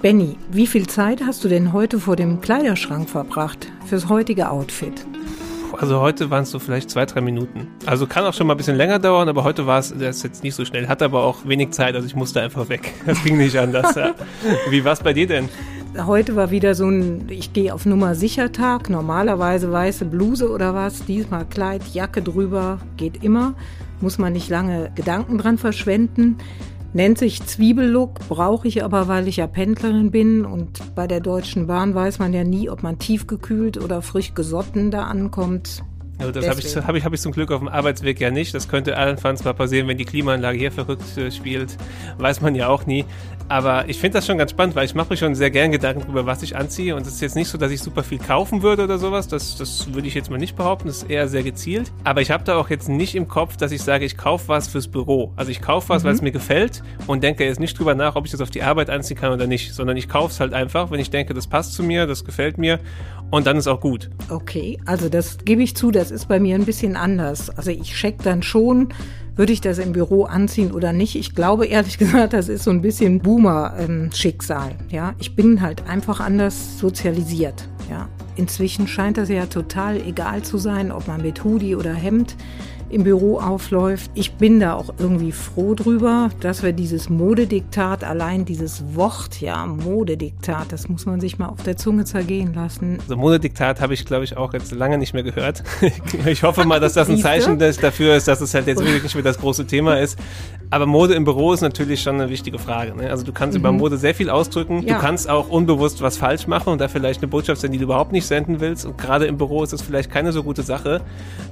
Benny, wie viel Zeit hast du denn heute vor dem Kleiderschrank verbracht fürs heutige Outfit? Also heute waren es so vielleicht zwei, drei Minuten. Also kann auch schon mal ein bisschen länger dauern, aber heute war es jetzt nicht so schnell. Hat aber auch wenig Zeit, also ich musste einfach weg. Das ging nicht anders. Ja. Wie war es bei dir denn? Heute war wieder so ein, ich gehe auf Nummer sicher Tag. Normalerweise weiße Bluse oder was. Diesmal Kleid, Jacke drüber, geht immer. Muss man nicht lange Gedanken dran verschwenden. Nennt sich Zwiebellook, brauche ich aber, weil ich ja Pendlerin bin und bei der Deutschen Bahn weiß man ja nie, ob man tiefgekühlt oder frisch gesotten da ankommt. Also das habe ich, hab ich, hab ich zum Glück auf dem Arbeitsweg ja nicht. Das könnte allenfalls mal passieren, wenn die Klimaanlage hier verrückt äh, spielt. Weiß man ja auch nie. Aber ich finde das schon ganz spannend, weil ich mache mir schon sehr gern Gedanken darüber, was ich anziehe. Und es ist jetzt nicht so, dass ich super viel kaufen würde oder sowas. Das, das würde ich jetzt mal nicht behaupten. Das ist eher sehr gezielt. Aber ich habe da auch jetzt nicht im Kopf, dass ich sage, ich kaufe was fürs Büro. Also ich kaufe was, mhm. weil es mir gefällt und denke jetzt nicht drüber nach, ob ich das auf die Arbeit anziehen kann oder nicht. Sondern ich kaufe es halt einfach, wenn ich denke, das passt zu mir, das gefällt mir. Und dann ist auch gut. Okay, also das gebe ich zu, das ist bei mir ein bisschen anders. Also ich check dann schon, würde ich das im Büro anziehen oder nicht? Ich glaube ehrlich gesagt, das ist so ein bisschen Boomer-Schicksal. Ja, ich bin halt einfach anders sozialisiert. Ja, inzwischen scheint das ja total egal zu sein, ob man mit Hoodie oder Hemd im Büro aufläuft. Ich bin da auch irgendwie froh drüber, dass wir dieses Modediktat, allein dieses Wort, ja, Modediktat, das muss man sich mal auf der Zunge zergehen lassen. Also Modediktat habe ich, glaube ich, auch jetzt lange nicht mehr gehört. ich hoffe mal, dass das ein Zeichen dafür ist, dass es halt jetzt wirklich nicht mehr das große Thema ist. Aber Mode im Büro ist natürlich schon eine wichtige Frage. Ne? Also du kannst mhm. über Mode sehr viel ausdrücken. Ja. Du kannst auch unbewusst was falsch machen und da vielleicht eine Botschaft senden, die du überhaupt nicht senden willst. Und gerade im Büro ist das vielleicht keine so gute Sache.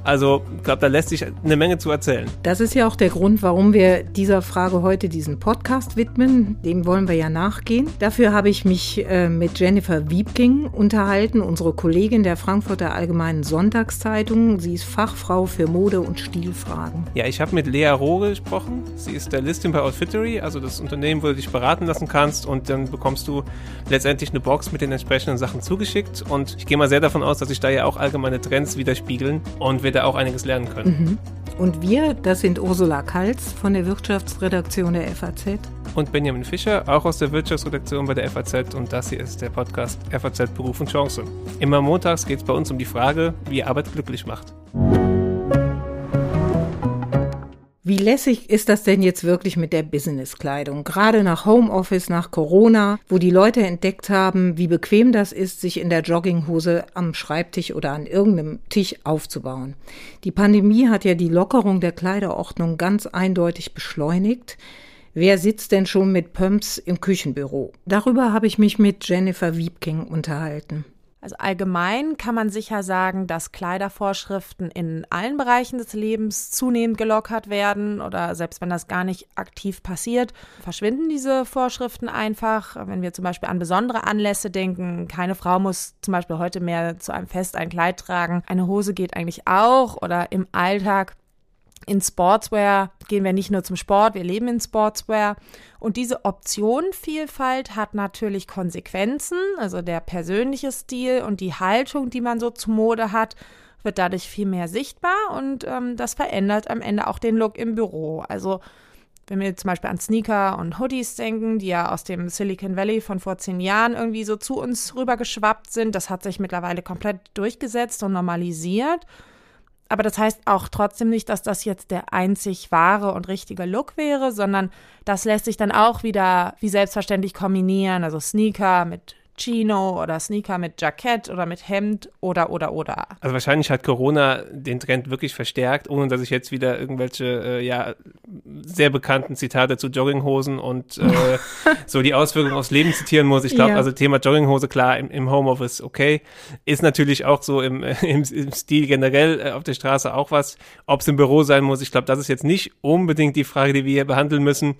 Also ich glaube, da lässt sich eine Menge zu erzählen. Das ist ja auch der Grund, warum wir dieser Frage heute diesen Podcast widmen. Dem wollen wir ja nachgehen. Dafür habe ich mich äh, mit Jennifer Wiebking unterhalten, unsere Kollegin der Frankfurter Allgemeinen Sonntagszeitung. Sie ist Fachfrau für Mode- und Stilfragen. Ja, ich habe mit Lea Rohre gesprochen. Sie ist Stylistin bei Outfittery, also das Unternehmen, wo du dich beraten lassen kannst und dann bekommst du letztendlich eine Box mit den entsprechenden Sachen zugeschickt. Und ich gehe mal sehr davon aus, dass sich da ja auch allgemeine Trends widerspiegeln und wir da auch einiges lernen können. Mhm. Und wir, das sind Ursula Kalz von der Wirtschaftsredaktion der FAZ. Und Benjamin Fischer, auch aus der Wirtschaftsredaktion bei der FAZ. Und das hier ist der Podcast FAZ Beruf und Chance. Immer montags geht es bei uns um die Frage, wie Arbeit glücklich macht. Wie lässig ist das denn jetzt wirklich mit der Businesskleidung? Gerade nach Homeoffice, nach Corona, wo die Leute entdeckt haben, wie bequem das ist, sich in der Jogginghose am Schreibtisch oder an irgendeinem Tisch aufzubauen. Die Pandemie hat ja die Lockerung der Kleiderordnung ganz eindeutig beschleunigt. Wer sitzt denn schon mit Pumps im Küchenbüro? Darüber habe ich mich mit Jennifer Wiebking unterhalten. Also allgemein kann man sicher sagen, dass Kleidervorschriften in allen Bereichen des Lebens zunehmend gelockert werden oder selbst wenn das gar nicht aktiv passiert, verschwinden diese Vorschriften einfach. Wenn wir zum Beispiel an besondere Anlässe denken, keine Frau muss zum Beispiel heute mehr zu einem Fest ein Kleid tragen, eine Hose geht eigentlich auch oder im Alltag in Sportswear gehen wir nicht nur zum Sport, wir leben in Sportswear. Und diese Optionenvielfalt hat natürlich Konsequenzen. Also der persönliche Stil und die Haltung, die man so zu Mode hat, wird dadurch viel mehr sichtbar und ähm, das verändert am Ende auch den Look im Büro. Also wenn wir zum Beispiel an Sneaker und Hoodies denken, die ja aus dem Silicon Valley von vor zehn Jahren irgendwie so zu uns rübergeschwappt sind, das hat sich mittlerweile komplett durchgesetzt und normalisiert. Aber das heißt auch trotzdem nicht, dass das jetzt der einzig wahre und richtige Look wäre, sondern das lässt sich dann auch wieder wie selbstverständlich kombinieren. Also Sneaker mit Chino oder Sneaker mit Jackett oder mit Hemd oder oder oder. Also wahrscheinlich hat Corona den Trend wirklich verstärkt, ohne dass ich jetzt wieder irgendwelche äh, ja sehr bekannten Zitate zu Jogginghosen und äh, so die Auswirkungen aufs Leben zitieren muss. Ich glaube, ja. also Thema Jogginghose klar im, im, Homeoffice okay, ist natürlich auch so im, im, im Stil generell äh, auf der Straße auch was. Ob es im Büro sein muss, ich glaube, das ist jetzt nicht unbedingt die Frage, die wir hier behandeln müssen.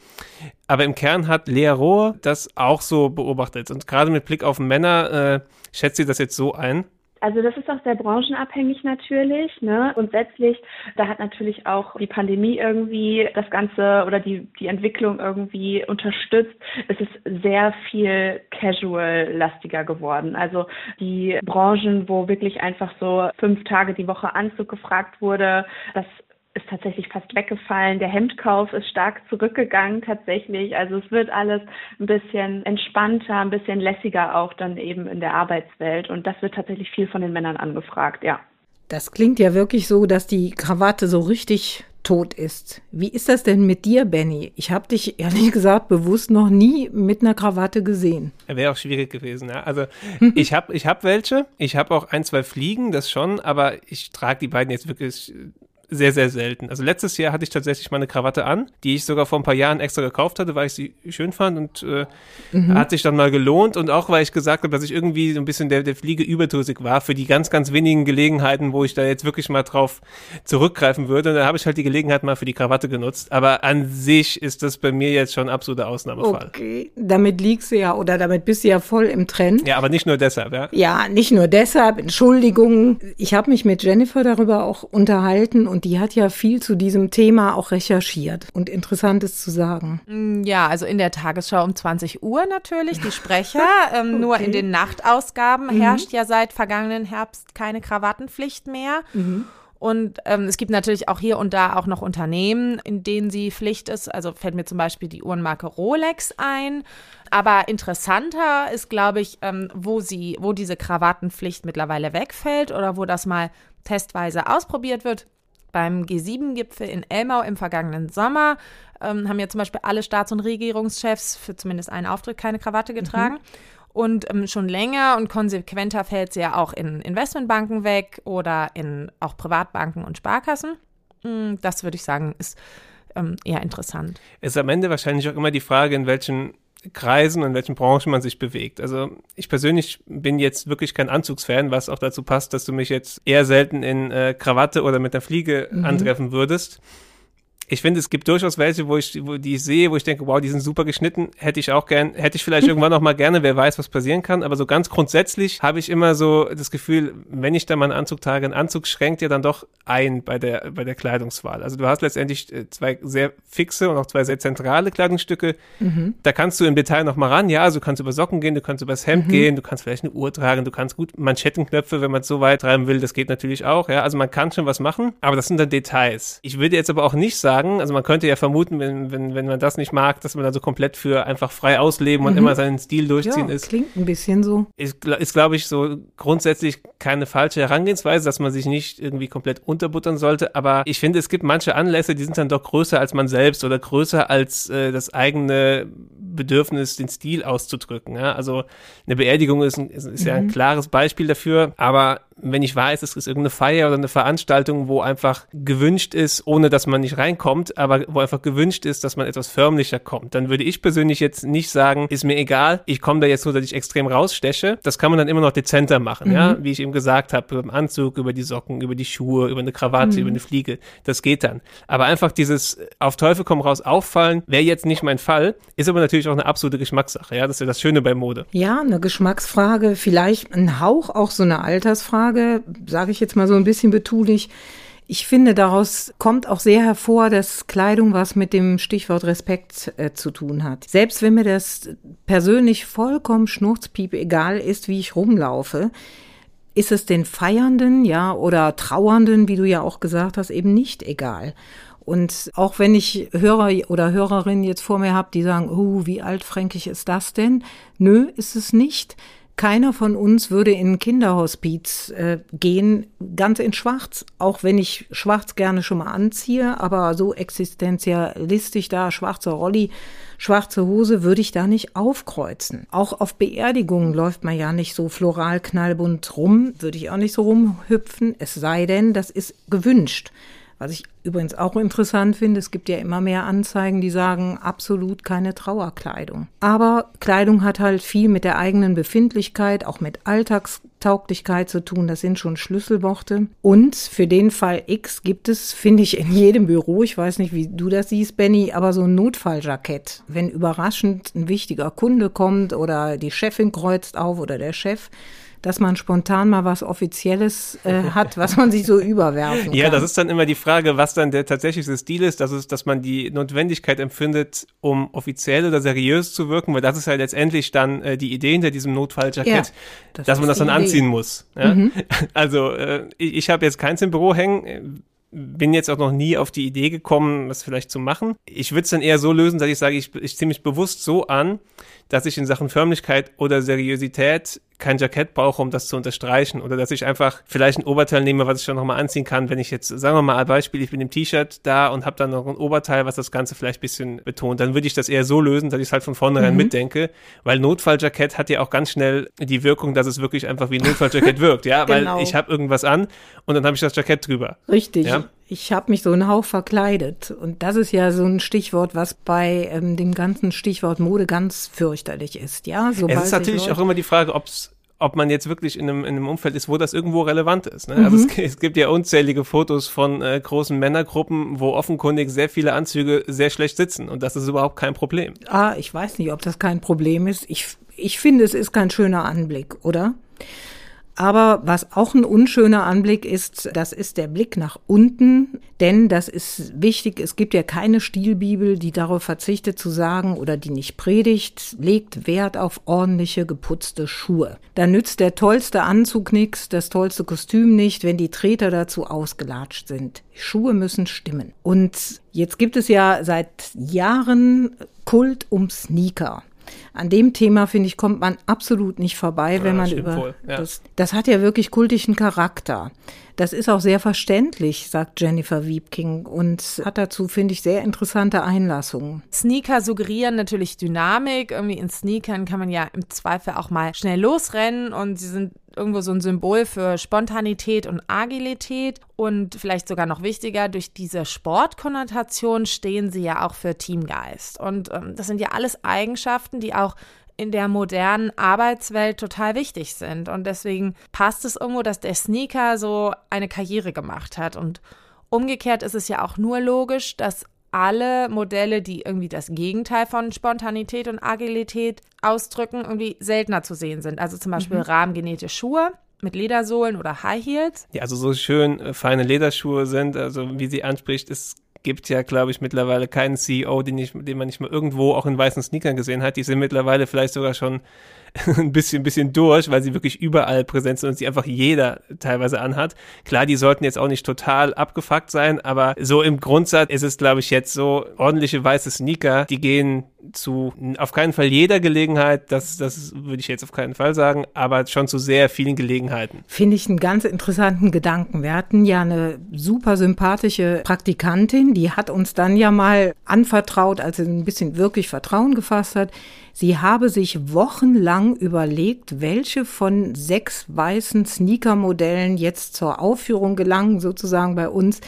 Aber im Kern hat Lea Rohr das auch so beobachtet. Und gerade mit Blick auf Männer äh, schätzt sie das jetzt so ein? Also das ist auch sehr branchenabhängig natürlich. Ne? Grundsätzlich, da hat natürlich auch die Pandemie irgendwie das Ganze oder die, die Entwicklung irgendwie unterstützt. Es ist sehr viel casual-lastiger geworden. Also die Branchen, wo wirklich einfach so fünf Tage die Woche Anzug gefragt wurde, das ist tatsächlich fast weggefallen. Der Hemdkauf ist stark zurückgegangen tatsächlich. Also es wird alles ein bisschen entspannter, ein bisschen lässiger auch dann eben in der Arbeitswelt. Und das wird tatsächlich viel von den Männern angefragt, ja. Das klingt ja wirklich so, dass die Krawatte so richtig tot ist. Wie ist das denn mit dir, Benny? Ich habe dich ehrlich gesagt bewusst noch nie mit einer Krawatte gesehen. Wäre auch schwierig gewesen, ja. Also ich habe ich hab welche, ich habe auch ein, zwei Fliegen, das schon, aber ich trage die beiden jetzt wirklich sehr, sehr selten. Also letztes Jahr hatte ich tatsächlich mal eine Krawatte an, die ich sogar vor ein paar Jahren extra gekauft hatte, weil ich sie schön fand und äh, mhm. hat sich dann mal gelohnt und auch weil ich gesagt habe, dass ich irgendwie so ein bisschen der, der Fliege überdrüssig war für die ganz, ganz wenigen Gelegenheiten, wo ich da jetzt wirklich mal drauf zurückgreifen würde. Und da habe ich halt die Gelegenheit mal für die Krawatte genutzt. Aber an sich ist das bei mir jetzt schon ein absoluter Ausnahmefall. Okay, damit liegst du ja oder damit bist du ja voll im Trend. Ja, aber nicht nur deshalb, ja. Ja, nicht nur deshalb. Entschuldigung. Ich habe mich mit Jennifer darüber auch unterhalten und die hat ja viel zu diesem Thema auch recherchiert und Interessantes zu sagen. Mm, ja, also in der Tagesschau um 20 Uhr natürlich, die Sprecher. Ähm, okay. Nur in den Nachtausgaben mhm. herrscht ja seit vergangenen Herbst keine Krawattenpflicht mehr. Mhm. Und ähm, es gibt natürlich auch hier und da auch noch Unternehmen, in denen sie Pflicht ist. Also fällt mir zum Beispiel die Uhrenmarke Rolex ein. Aber interessanter ist, glaube ich, ähm, wo sie, wo diese Krawattenpflicht mittlerweile wegfällt oder wo das mal testweise ausprobiert wird. Beim G7-Gipfel in Elmau im vergangenen Sommer ähm, haben ja zum Beispiel alle Staats- und Regierungschefs für zumindest einen Auftritt keine Krawatte mhm. getragen. Mhm. Und ähm, schon länger und konsequenter fällt sie ja auch in Investmentbanken weg oder in auch Privatbanken und Sparkassen. Hm, das würde ich sagen, ist ähm, eher interessant. Es ist am Ende wahrscheinlich auch immer die Frage, in welchen Kreisen und in welchen Branchen man sich bewegt. Also ich persönlich bin jetzt wirklich kein Anzugsfan, was auch dazu passt, dass du mich jetzt eher selten in äh, Krawatte oder mit der Fliege mhm. antreffen würdest ich finde, es gibt durchaus welche, wo ich, wo, die ich sehe, wo ich denke, wow, die sind super geschnitten, hätte ich auch gern, hätte ich vielleicht irgendwann noch mal gerne, wer weiß, was passieren kann. Aber so ganz grundsätzlich habe ich immer so das Gefühl, wenn ich da mal einen Anzug trage, ein Anzug schränkt ja dann doch ein bei der, bei der Kleidungswahl. Also du hast letztendlich äh, zwei sehr fixe und auch zwei sehr zentrale Kleidungsstücke. Mhm. Da kannst du im Detail noch mal ran. Ja, also du kannst über Socken gehen, du kannst übers Hemd mhm. gehen, du kannst vielleicht eine Uhr tragen, du kannst gut Manschettenknöpfe, wenn man es so weit treiben will, das geht natürlich auch. Ja, also man kann schon was machen, aber das sind dann Details. Ich würde jetzt aber auch nicht sagen, sagen. Also man könnte ja vermuten, wenn, wenn, wenn man das nicht mag, dass man dann so komplett für einfach frei ausleben und mhm. immer seinen Stil durchziehen ja, ist. Klingt ein bisschen so. Ist, ist glaube ich, so grundsätzlich keine falsche Herangehensweise, dass man sich nicht irgendwie komplett unterbuttern sollte. Aber ich finde, es gibt manche Anlässe, die sind dann doch größer als man selbst oder größer als äh, das eigene Bedürfnis, den Stil auszudrücken. Ja? Also eine Beerdigung ist, ist, ist mhm. ja ein mhm. klares Beispiel dafür. Aber wenn ich weiß, es ist irgendeine Feier oder eine Veranstaltung, wo einfach gewünscht ist, ohne dass man nicht reinkommt, aber wo einfach gewünscht ist, dass man etwas förmlicher kommt, dann würde ich persönlich jetzt nicht sagen, ist mir egal, ich komme da jetzt nur, dass ich extrem raussteche. Das kann man dann immer noch dezenter machen, mhm. ja, wie ich eben gesagt habe, über den Anzug, über die Socken, über die Schuhe, über eine Krawatte, mhm. über eine Fliege. Das geht dann. Aber einfach dieses auf Teufel komm raus auffallen, wäre jetzt nicht mein Fall, ist aber natürlich auch eine absolute Geschmackssache, ja, das ist ja das Schöne bei Mode. Ja, eine Geschmacksfrage, vielleicht ein Hauch auch so eine Altersfrage Frage, sage ich jetzt mal so ein bisschen betulich. Ich finde, daraus kommt auch sehr hervor, dass Kleidung was mit dem Stichwort Respekt äh, zu tun hat. Selbst wenn mir das persönlich vollkommen schnurzpiep egal ist, wie ich rumlaufe, ist es den Feiernden, ja, oder Trauernden, wie du ja auch gesagt hast, eben nicht egal. Und auch wenn ich Hörer oder Hörerinnen jetzt vor mir habe, die sagen, oh, wie altfränkig ist das denn? Nö, ist es nicht. Keiner von uns würde in ein Kinderhospiz äh, gehen, ganz in Schwarz, auch wenn ich Schwarz gerne schon mal anziehe, aber so existenzialistisch da, schwarzer Rolli, schwarze Hose, würde ich da nicht aufkreuzen. Auch auf Beerdigungen läuft man ja nicht so floral knallbunt rum, würde ich auch nicht so rumhüpfen, es sei denn, das ist gewünscht. Was ich übrigens auch interessant finde, es gibt ja immer mehr Anzeigen, die sagen, absolut keine Trauerkleidung. Aber Kleidung hat halt viel mit der eigenen Befindlichkeit, auch mit Alltagstauglichkeit zu tun. Das sind schon Schlüsselworte. Und für den Fall X gibt es, finde ich, in jedem Büro, ich weiß nicht, wie du das siehst, Benny, aber so ein Notfalljackett. Wenn überraschend ein wichtiger Kunde kommt oder die Chefin kreuzt auf oder der Chef, dass man spontan mal was Offizielles äh, hat, was man sich so überwerfen kann. Ja, das ist dann immer die Frage, was dann der tatsächliche Stil ist. Das ist, dass man die Notwendigkeit empfindet, um offiziell oder seriös zu wirken, weil das ist halt letztendlich dann äh, die Idee hinter diesem Notfalljackett, ja, das dass man das dann Idee. anziehen muss. Ja? Mhm. Also äh, ich, ich habe jetzt keins im Büro hängen bin jetzt auch noch nie auf die Idee gekommen, das vielleicht zu machen. Ich würde es dann eher so lösen, dass ich sage, ich, ich ziehe mich bewusst so an, dass ich in Sachen Förmlichkeit oder Seriosität kein Jackett brauche, um das zu unterstreichen. Oder dass ich einfach vielleicht ein Oberteil nehme, was ich dann nochmal anziehen kann, wenn ich jetzt, sagen wir mal ein Beispiel, ich bin im T-Shirt da und habe dann noch ein Oberteil, was das Ganze vielleicht ein bisschen betont. Dann würde ich das eher so lösen, dass ich es halt von vornherein mhm. mitdenke, weil Notfalljackett hat ja auch ganz schnell die Wirkung, dass es wirklich einfach wie ein Notfalljackett wirkt, ja, genau. weil ich habe irgendwas an und dann habe ich das Jackett drüber. Richtig. Ja? Ich habe mich so einen Hauch verkleidet. Und das ist ja so ein Stichwort, was bei ähm, dem ganzen Stichwort Mode ganz fürchterlich ist. Ja, Sobald es ist natürlich auch immer die Frage, ob's ob man jetzt wirklich in einem, in einem Umfeld ist, wo das irgendwo relevant ist. Ne? Also mhm. es, es, gibt ja unzählige Fotos von äh, großen Männergruppen, wo offenkundig sehr viele Anzüge sehr schlecht sitzen und das ist überhaupt kein Problem. Ah, ich weiß nicht, ob das kein Problem ist. Ich, ich finde, es ist kein schöner Anblick, oder? Aber was auch ein unschöner Anblick ist, das ist der Blick nach unten, denn das ist wichtig. Es gibt ja keine Stilbibel, die darauf verzichtet zu sagen oder die nicht predigt, legt Wert auf ordentliche geputzte Schuhe. Da nützt der tollste Anzug nichts, das tollste Kostüm nicht, wenn die Treter dazu ausgelatscht sind. Schuhe müssen stimmen. Und jetzt gibt es ja seit Jahren Kult um Sneaker. An dem Thema, finde ich, kommt man absolut nicht vorbei, wenn ja, man über ja. das, das hat ja wirklich kultischen Charakter. Das ist auch sehr verständlich, sagt Jennifer Wiebking und hat dazu, finde ich, sehr interessante Einlassungen. Sneaker suggerieren natürlich Dynamik. Irgendwie in Sneakern kann man ja im Zweifel auch mal schnell losrennen und sie sind irgendwo so ein Symbol für Spontanität und Agilität und vielleicht sogar noch wichtiger, durch diese Sportkonnotation stehen sie ja auch für Teamgeist. Und ähm, das sind ja alles Eigenschaften, die auch in der modernen Arbeitswelt total wichtig sind. Und deswegen passt es irgendwo, dass der Sneaker so eine Karriere gemacht hat. Und umgekehrt ist es ja auch nur logisch, dass alle Modelle, die irgendwie das Gegenteil von Spontanität und Agilität ausdrücken, irgendwie seltener zu sehen sind. Also zum Beispiel mhm. rahmengenähte Schuhe mit Ledersohlen oder High Heels. Ja, also so schön äh, feine Lederschuhe sind, also wie sie anspricht, ist gibt ja, glaube ich, mittlerweile keinen CEO, den, ich, den man nicht mal irgendwo auch in weißen Sneakern gesehen hat. Die sind mittlerweile vielleicht sogar schon ein bisschen, ein bisschen durch, weil sie wirklich überall präsent sind und sie einfach jeder teilweise anhat. Klar, die sollten jetzt auch nicht total abgefuckt sein, aber so im Grundsatz ist es, glaube ich, jetzt so ordentliche weiße Sneaker, die gehen zu auf keinen Fall jeder Gelegenheit, das, das würde ich jetzt auf keinen Fall sagen, aber schon zu sehr vielen Gelegenheiten. Finde ich einen ganz interessanten Gedanken. Wir hatten ja eine super sympathische Praktikantin, die hat uns dann ja mal anvertraut, als sie ein bisschen wirklich Vertrauen gefasst hat. Sie habe sich wochenlang überlegt, welche von sechs weißen Sneaker-Modellen jetzt zur Aufführung gelangen, sozusagen bei uns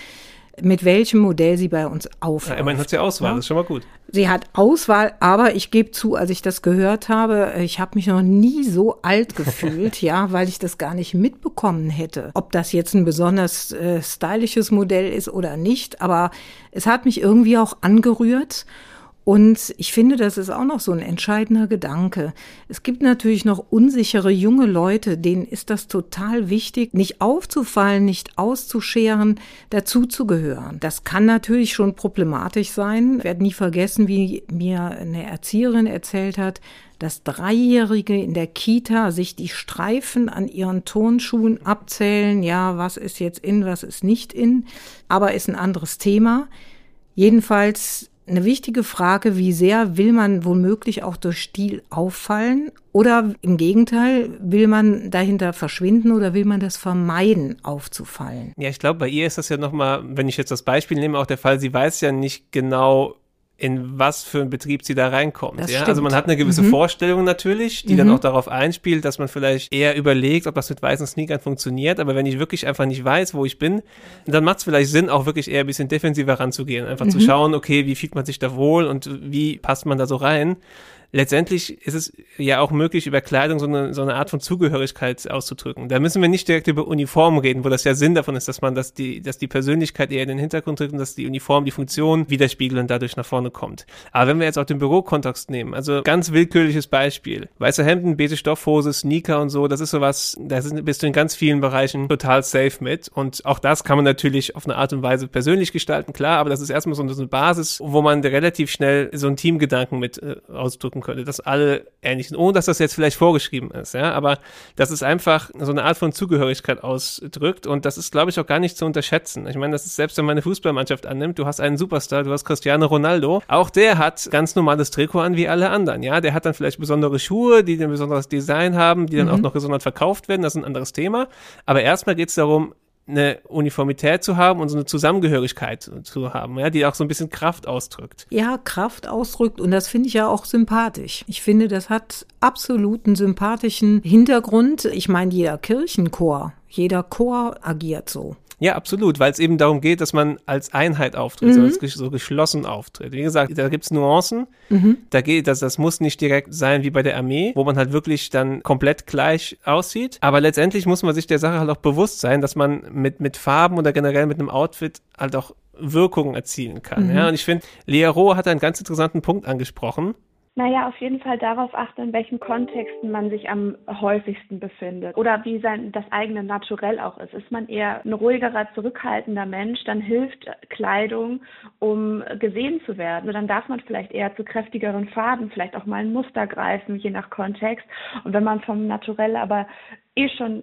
mit welchem Modell sie bei uns aufhört. Ja, immerhin hat sie Auswahl, ja? das ist schon mal gut. Sie hat Auswahl, aber ich gebe zu, als ich das gehört habe, ich habe mich noch nie so alt gefühlt, ja, weil ich das gar nicht mitbekommen hätte, ob das jetzt ein besonders äh, stylisches Modell ist oder nicht, aber es hat mich irgendwie auch angerührt. Und ich finde, das ist auch noch so ein entscheidender Gedanke. Es gibt natürlich noch unsichere junge Leute, denen ist das total wichtig, nicht aufzufallen, nicht auszuscheren, dazuzugehören. Das kann natürlich schon problematisch sein. Ich werde nie vergessen, wie mir eine Erzieherin erzählt hat, dass Dreijährige in der Kita sich die Streifen an ihren Turnschuhen abzählen. Ja, was ist jetzt in, was ist nicht in. Aber ist ein anderes Thema. Jedenfalls eine wichtige Frage, wie sehr will man womöglich auch durch Stil auffallen oder im Gegenteil, will man dahinter verschwinden oder will man das vermeiden, aufzufallen? Ja, ich glaube, bei ihr ist das ja nochmal, wenn ich jetzt das Beispiel nehme, auch der Fall, sie weiß ja nicht genau, in was für einen Betrieb sie da reinkommt. Das ja? Also man hat eine gewisse mhm. Vorstellung natürlich, die mhm. dann auch darauf einspielt, dass man vielleicht eher überlegt, ob das mit weißen Sneakern funktioniert. Aber wenn ich wirklich einfach nicht weiß, wo ich bin, dann macht es vielleicht Sinn, auch wirklich eher ein bisschen defensiver ranzugehen. Einfach mhm. zu schauen, okay, wie fühlt man sich da wohl und wie passt man da so rein letztendlich ist es ja auch möglich, über Kleidung so eine, so eine Art von Zugehörigkeit auszudrücken. Da müssen wir nicht direkt über Uniform reden, wo das ja Sinn davon ist, dass man, dass die, dass die Persönlichkeit eher in den Hintergrund tritt und dass die Uniform die Funktion widerspiegelt und dadurch nach vorne kommt. Aber wenn wir jetzt auch den Bürokontext nehmen, also ganz willkürliches Beispiel, weiße Hemden, beige Stoffhose, Sneaker und so, das ist sowas, da bist du in ganz vielen Bereichen total safe mit und auch das kann man natürlich auf eine Art und Weise persönlich gestalten, klar, aber das ist erstmal so eine Basis, wo man relativ schnell so einen Teamgedanken mit äh, ausdrücken könnte, dass alle ähnlich sind, ohne dass das jetzt vielleicht vorgeschrieben ist, ja, aber dass es einfach so eine Art von Zugehörigkeit ausdrückt und das ist, glaube ich, auch gar nicht zu unterschätzen. Ich meine, das ist selbst, wenn man eine Fußballmannschaft annimmt, du hast einen Superstar, du hast Cristiano Ronaldo, auch der hat ganz normales Trikot an wie alle anderen, ja, der hat dann vielleicht besondere Schuhe, die ein besonderes Design haben, die dann mhm. auch noch gesondert verkauft werden, das ist ein anderes Thema, aber erstmal geht es darum, eine Uniformität zu haben und so eine Zusammengehörigkeit zu haben, ja, die auch so ein bisschen Kraft ausdrückt. Ja, Kraft ausdrückt und das finde ich ja auch sympathisch. Ich finde, das hat absolut einen sympathischen Hintergrund. Ich meine, jeder Kirchenchor, jeder Chor agiert so. Ja, absolut, weil es eben darum geht, dass man als Einheit auftritt, mhm. so, so geschlossen auftritt. Wie gesagt, da gibt's Nuancen. Mhm. Da geht, das, das muss nicht direkt sein wie bei der Armee, wo man halt wirklich dann komplett gleich aussieht. Aber letztendlich muss man sich der Sache halt auch bewusst sein, dass man mit, mit Farben oder generell mit einem Outfit halt auch Wirkungen erzielen kann. Mhm. Ja, und ich finde, Lea Rohr hat einen ganz interessanten Punkt angesprochen. Naja, auf jeden Fall darauf achten, in welchen Kontexten man sich am häufigsten befindet oder wie sein das eigene Naturell auch ist. Ist man eher ein ruhigerer, zurückhaltender Mensch, dann hilft Kleidung, um gesehen zu werden. Und dann darf man vielleicht eher zu kräftigeren Farben, vielleicht auch mal ein Muster greifen, je nach Kontext. Und wenn man vom Naturell aber eh schon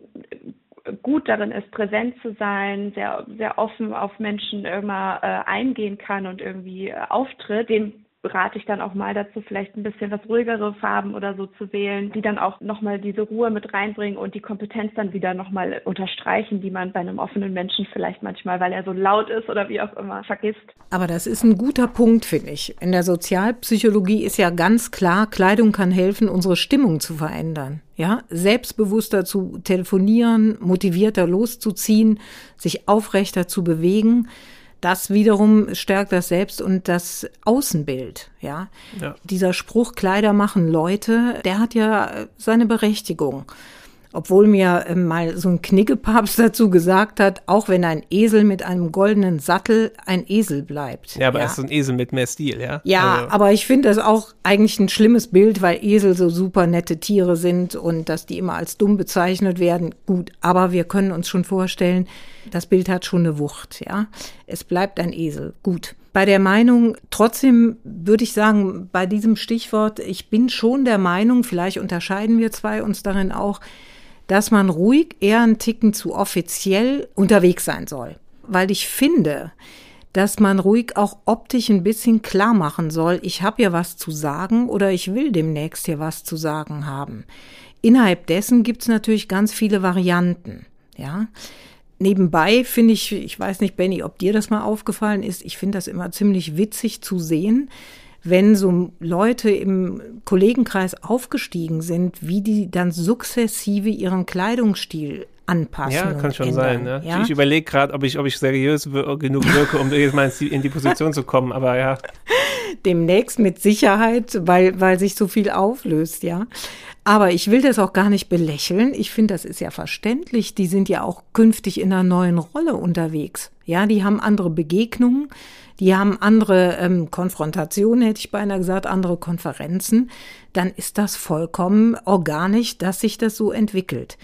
gut darin ist, präsent zu sein, sehr, sehr offen auf Menschen immer äh, eingehen kann und irgendwie äh, auftritt, dem rate ich dann auch mal dazu, vielleicht ein bisschen was ruhigere Farben oder so zu wählen, die dann auch nochmal diese Ruhe mit reinbringen und die Kompetenz dann wieder nochmal unterstreichen, die man bei einem offenen Menschen vielleicht manchmal, weil er so laut ist oder wie auch immer, vergisst. Aber das ist ein guter Punkt, finde ich. In der Sozialpsychologie ist ja ganz klar, Kleidung kann helfen, unsere Stimmung zu verändern. Ja, selbstbewusster zu telefonieren, motivierter loszuziehen, sich aufrechter zu bewegen das wiederum stärkt das Selbst- und das Außenbild. Ja? ja, dieser Spruch Kleider machen Leute, der hat ja seine Berechtigung. Obwohl mir äh, mal so ein Knickepapst dazu gesagt hat, auch wenn ein Esel mit einem goldenen Sattel ein Esel bleibt. Ja, aber ja. er ist so ein Esel mit mehr Stil, ja? Ja, also. aber ich finde das auch eigentlich ein schlimmes Bild, weil Esel so super nette Tiere sind und dass die immer als dumm bezeichnet werden. Gut, aber wir können uns schon vorstellen, das Bild hat schon eine Wucht, ja. Es bleibt ein Esel. Gut. Bei der Meinung, trotzdem würde ich sagen, bei diesem Stichwort, ich bin schon der Meinung, vielleicht unterscheiden wir zwei uns darin auch, dass man ruhig eher einen Ticken zu offiziell unterwegs sein soll. Weil ich finde, dass man ruhig auch optisch ein bisschen klar machen soll, ich habe hier was zu sagen oder ich will demnächst hier was zu sagen haben. Innerhalb dessen gibt es natürlich ganz viele Varianten. Ja. Nebenbei finde ich, ich weiß nicht, Benny, ob dir das mal aufgefallen ist, ich finde das immer ziemlich witzig zu sehen, wenn so Leute im Kollegenkreis aufgestiegen sind, wie die dann sukzessive ihren Kleidungsstil anpassen. Ja, kann schon ändern, sein. Ne? Ja? Ich überlege gerade, ob ich, ob ich seriös genug wirke, um jetzt mal in die Position zu kommen, aber ja. Demnächst mit Sicherheit, weil, weil sich so viel auflöst, ja. Aber ich will das auch gar nicht belächeln. Ich finde, das ist ja verständlich. Die sind ja auch künftig in einer neuen Rolle unterwegs. Ja, die haben andere Begegnungen, die haben andere ähm, Konfrontationen, hätte ich beinahe gesagt, andere Konferenzen. Dann ist das vollkommen organisch, dass sich das so entwickelt.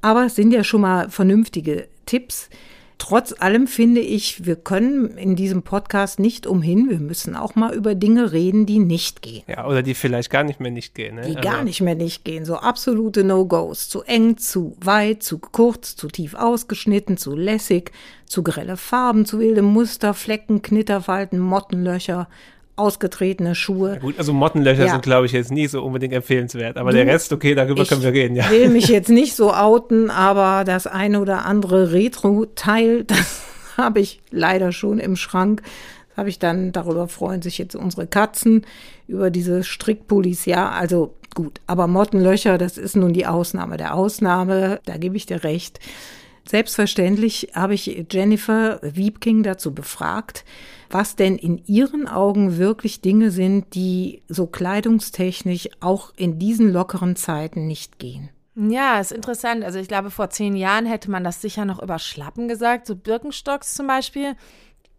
Aber es sind ja schon mal vernünftige Tipps. Trotz allem finde ich, wir können in diesem Podcast nicht umhin. Wir müssen auch mal über Dinge reden, die nicht gehen. Ja, oder die vielleicht gar nicht mehr nicht gehen. Ne? Die also. gar nicht mehr nicht gehen. So absolute No-Gos. Zu eng, zu weit, zu kurz, zu tief ausgeschnitten, zu lässig, zu grelle Farben, zu wilde Muster, Flecken, Knitterfalten, Mottenlöcher, ausgetretene Schuhe. Ja gut, also Mottenlöcher ja. sind, glaube ich, jetzt nicht so unbedingt empfehlenswert. Aber du, der Rest, okay, darüber können wir reden, ja. Ich will mich jetzt nicht so outen, aber das eine oder andere Retro-Teil, das habe ich leider schon im Schrank. Das habe ich dann, darüber freuen sich jetzt unsere Katzen, über diese Strickpullis, ja, also gut. Aber Mottenlöcher, das ist nun die Ausnahme der Ausnahme, da gebe ich dir recht. Selbstverständlich habe ich Jennifer Wiebking dazu befragt, was denn in ihren Augen wirklich Dinge sind, die so kleidungstechnisch auch in diesen lockeren Zeiten nicht gehen. Ja, ist interessant. Also ich glaube, vor zehn Jahren hätte man das sicher noch über Schlappen gesagt, so Birkenstocks zum Beispiel.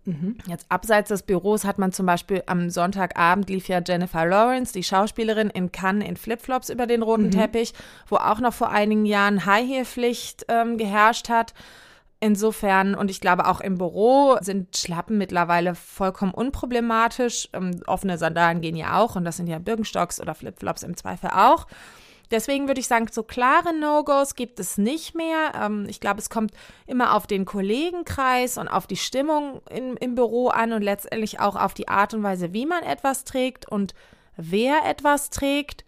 Mhm. Jetzt abseits des Büros hat man zum Beispiel am Sonntagabend lief ja Jennifer Lawrence, die Schauspielerin in Cannes in Flipflops über den roten mhm. Teppich, wo auch noch vor einigen Jahren High-Heel-Pflicht ähm, geherrscht hat. Insofern, und ich glaube auch im Büro sind Schlappen mittlerweile vollkommen unproblematisch. Ähm, offene Sandalen gehen ja auch und das sind ja Birkenstocks oder Flipflops im Zweifel auch. Deswegen würde ich sagen, so klare No-Gos gibt es nicht mehr. Ähm, ich glaube, es kommt immer auf den Kollegenkreis und auf die Stimmung in, im Büro an und letztendlich auch auf die Art und Weise, wie man etwas trägt und wer etwas trägt.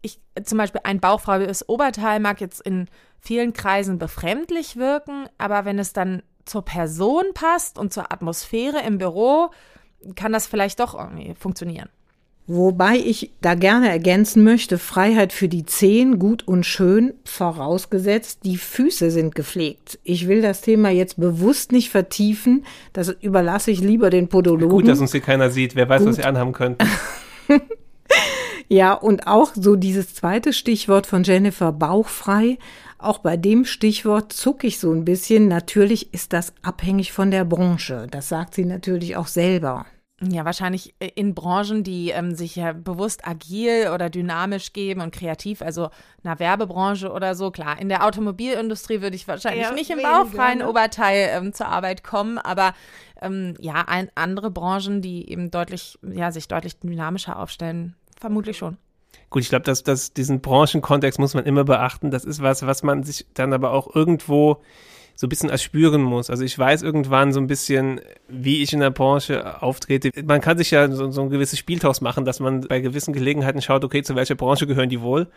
Ich, zum Beispiel ein bauchfreies Oberteil mag jetzt in vielen Kreisen befremdlich wirken, aber wenn es dann zur Person passt und zur Atmosphäre im Büro, kann das vielleicht doch irgendwie funktionieren. Wobei ich da gerne ergänzen möchte, Freiheit für die Zehen, gut und schön, vorausgesetzt, die Füße sind gepflegt. Ich will das Thema jetzt bewusst nicht vertiefen, das überlasse ich lieber den Podologen. Gut, dass uns hier keiner sieht, wer weiß, gut. was sie anhaben könnten. ja, und auch so dieses zweite Stichwort von Jennifer, bauchfrei. Auch bei dem Stichwort zucke ich so ein bisschen. Natürlich ist das abhängig von der Branche. Das sagt sie natürlich auch selber. Ja, wahrscheinlich äh, in Branchen, die ähm, sich ja bewusst agil oder dynamisch geben und kreativ, also einer Werbebranche oder so. Klar, in der Automobilindustrie würde ich wahrscheinlich ja, nicht im bauchfreien ne? Oberteil ähm, zur Arbeit kommen, aber ähm, ja, ein, andere Branchen, die eben deutlich, ja, sich deutlich dynamischer aufstellen, vermutlich schon. Gut, ich glaube, dass, dass diesen Branchenkontext muss man immer beachten. Das ist was, was man sich dann aber auch irgendwo so ein bisschen erspüren muss. Also ich weiß irgendwann so ein bisschen, wie ich in der Branche auftrete. Man kann sich ja so, so ein gewisses Spieltausch machen, dass man bei gewissen Gelegenheiten schaut, okay, zu welcher Branche gehören die wohl?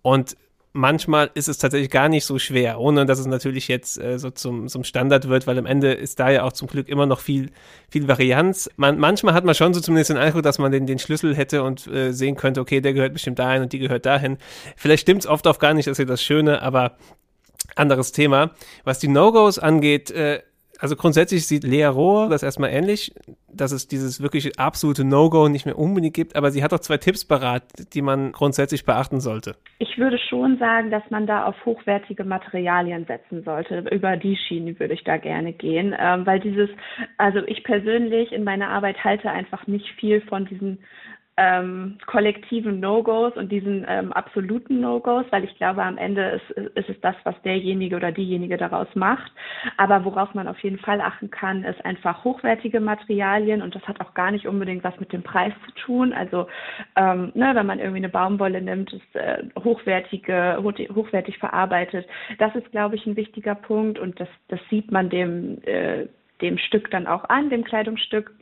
Und manchmal ist es tatsächlich gar nicht so schwer, ohne dass es natürlich jetzt äh, so zum, zum Standard wird, weil am Ende ist da ja auch zum Glück immer noch viel, viel Varianz. Man, manchmal hat man schon so zumindest den Eindruck, dass man den, den Schlüssel hätte und äh, sehen könnte, okay, der gehört bestimmt dahin und die gehört dahin. Vielleicht stimmt es oft auch gar nicht, das ist ja das Schöne, aber anderes Thema. Was die No-Gos angeht, äh, also grundsätzlich sieht Lea Rohr das erstmal ähnlich, dass es dieses wirklich absolute No-Go nicht mehr unbedingt gibt, aber sie hat auch zwei Tipps parat, die man grundsätzlich beachten sollte. Ich würde schon sagen, dass man da auf hochwertige Materialien setzen sollte. Über die Schiene würde ich da gerne gehen, ähm, weil dieses, also ich persönlich in meiner Arbeit halte einfach nicht viel von diesen ähm, kollektiven No-Gos und diesen ähm, absoluten No-Gos, weil ich glaube, am Ende ist, ist es das, was derjenige oder diejenige daraus macht. Aber worauf man auf jeden Fall achten kann, ist einfach hochwertige Materialien und das hat auch gar nicht unbedingt was mit dem Preis zu tun. Also ähm, ne, wenn man irgendwie eine Baumwolle nimmt, ist äh, hochwertige, hochwertig verarbeitet. Das ist, glaube ich, ein wichtiger Punkt und das, das sieht man dem, äh, dem Stück dann auch an, dem Kleidungsstück.